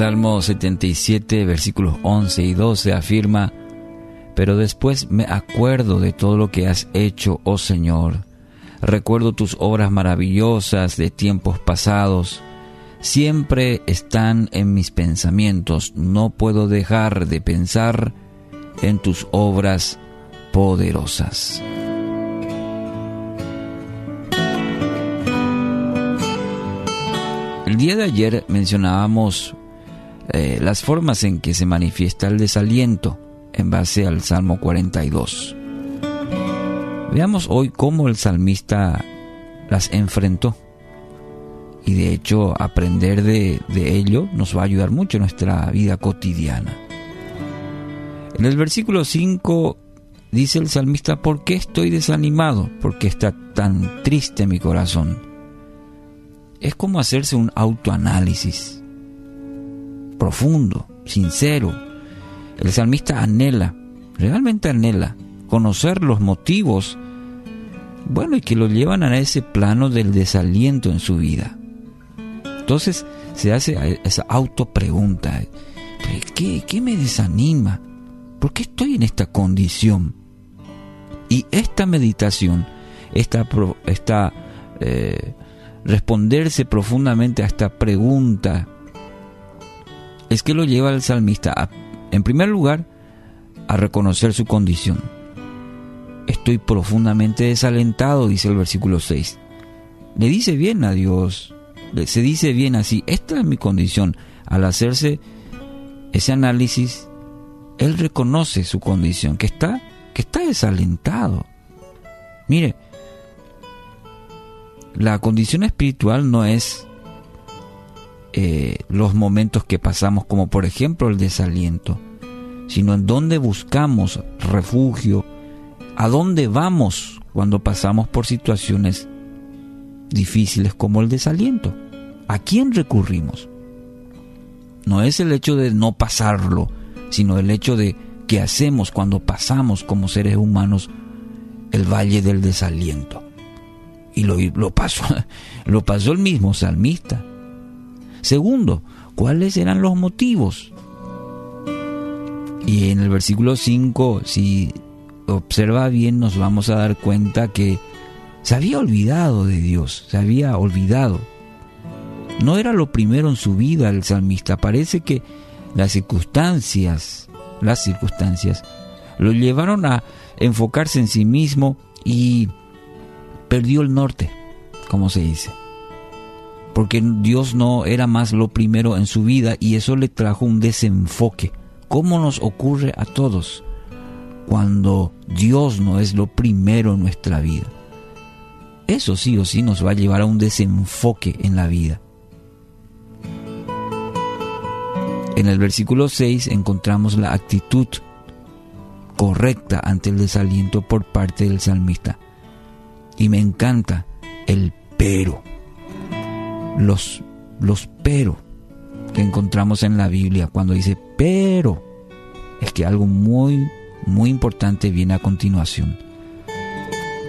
Salmo 77, versículos 11 y 12 afirma, Pero después me acuerdo de todo lo que has hecho, oh Señor. Recuerdo tus obras maravillosas de tiempos pasados. Siempre están en mis pensamientos. No puedo dejar de pensar en tus obras poderosas. El día de ayer mencionábamos eh, las formas en que se manifiesta el desaliento en base al Salmo 42. Veamos hoy cómo el salmista las enfrentó. Y de hecho aprender de, de ello nos va a ayudar mucho en nuestra vida cotidiana. En el versículo 5 dice el salmista, ¿por qué estoy desanimado? ¿Por qué está tan triste mi corazón? es como hacerse un autoanálisis profundo, sincero. El salmista anhela, realmente anhela, conocer los motivos, bueno, y que lo llevan a ese plano del desaliento en su vida. Entonces se hace esa autopregunta, ¿qué, qué me desanima? ¿Por qué estoy en esta condición? Y esta meditación, esta, esta eh, responderse profundamente a esta pregunta es que lo lleva al salmista, en primer lugar, a reconocer su condición. Estoy profundamente desalentado, dice el versículo 6. Le dice bien a Dios, se dice bien así, esta es mi condición. Al hacerse ese análisis, él reconoce su condición, que está, que está desalentado. Mire, la condición espiritual no es eh, los momentos que pasamos, como por ejemplo el desaliento, sino en dónde buscamos refugio, a dónde vamos cuando pasamos por situaciones difíciles como el desaliento. ¿A quién recurrimos? No es el hecho de no pasarlo, sino el hecho de qué hacemos cuando pasamos como seres humanos el valle del desaliento. Y lo, pasó, lo pasó el mismo salmista. Segundo, ¿cuáles eran los motivos? Y en el versículo 5, si observa bien, nos vamos a dar cuenta que se había olvidado de Dios, se había olvidado. No era lo primero en su vida el salmista. Parece que las circunstancias, las circunstancias, lo llevaron a enfocarse en sí mismo y perdió el norte, como se dice. Porque Dios no era más lo primero en su vida y eso le trajo un desenfoque. ¿Cómo nos ocurre a todos cuando Dios no es lo primero en nuestra vida? Eso sí o sí nos va a llevar a un desenfoque en la vida. En el versículo 6 encontramos la actitud correcta ante el desaliento por parte del salmista. Y me encanta el pero. Los, los pero que encontramos en la Biblia cuando dice pero. Es que algo muy, muy importante viene a continuación.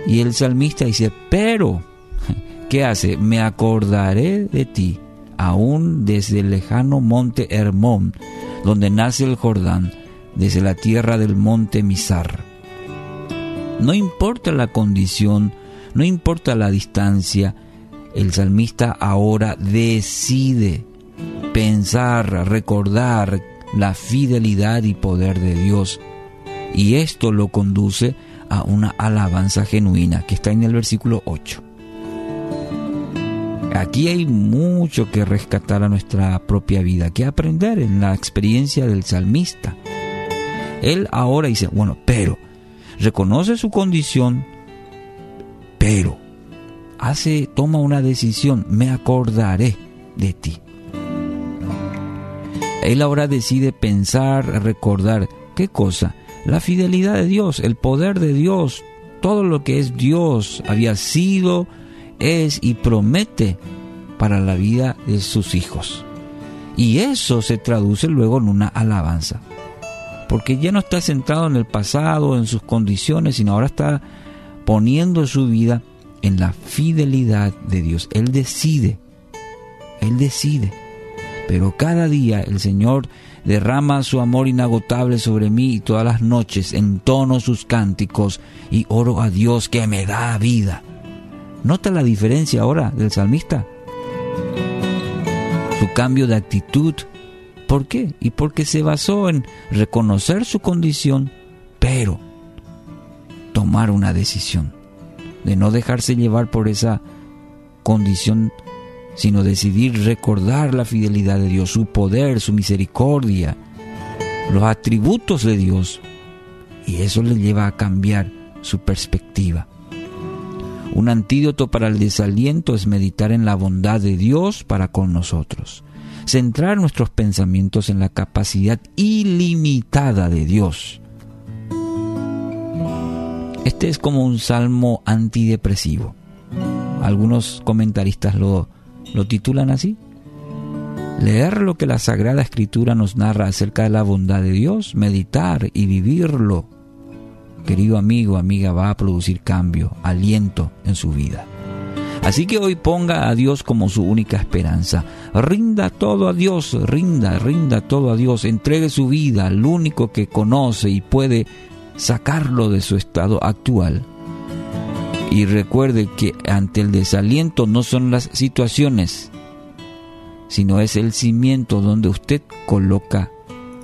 Y el salmista dice, pero, ¿qué hace? Me acordaré de ti, aún desde el lejano monte Hermón, donde nace el Jordán, desde la tierra del monte Mizar. No importa la condición no importa la distancia, el salmista ahora decide pensar, recordar la fidelidad y poder de Dios. Y esto lo conduce a una alabanza genuina que está en el versículo 8. Aquí hay mucho que rescatar a nuestra propia vida, que aprender en la experiencia del salmista. Él ahora dice, bueno, pero reconoce su condición, pero hace, toma una decisión, me acordaré de ti. Él ahora decide pensar, recordar, ¿qué cosa? La fidelidad de Dios, el poder de Dios, todo lo que es Dios había sido, es y promete para la vida de sus hijos. Y eso se traduce luego en una alabanza. Porque ya no está centrado en el pasado, en sus condiciones, sino ahora está poniendo su vida en la fidelidad de Dios. Él decide, Él decide. pero cada día el Señor derrama su amor inagotable sobre mí y todas las noches entono sus cánticos y oro a Dios que me da vida. ¿Nota la diferencia ahora del salmista? Su cambio de actitud. ¿Por qué? Y porque se basó en reconocer su condición, pero tomar una decisión de no dejarse llevar por esa condición, sino decidir recordar la fidelidad de Dios, su poder, su misericordia, los atributos de Dios. Y eso le lleva a cambiar su perspectiva. Un antídoto para el desaliento es meditar en la bondad de Dios para con nosotros. Centrar nuestros pensamientos en la capacidad ilimitada de Dios. Este es como un salmo antidepresivo. Algunos comentaristas lo, lo titulan así. Leer lo que la Sagrada Escritura nos narra acerca de la bondad de Dios, meditar y vivirlo, querido amigo, amiga, va a producir cambio, aliento en su vida. Así que hoy ponga a Dios como su única esperanza. Rinda todo a Dios, rinda, rinda todo a Dios. Entregue su vida al único que conoce y puede sacarlo de su estado actual. Y recuerde que ante el desaliento no son las situaciones, sino es el cimiento donde usted coloca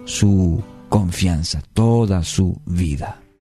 su confianza, toda su vida.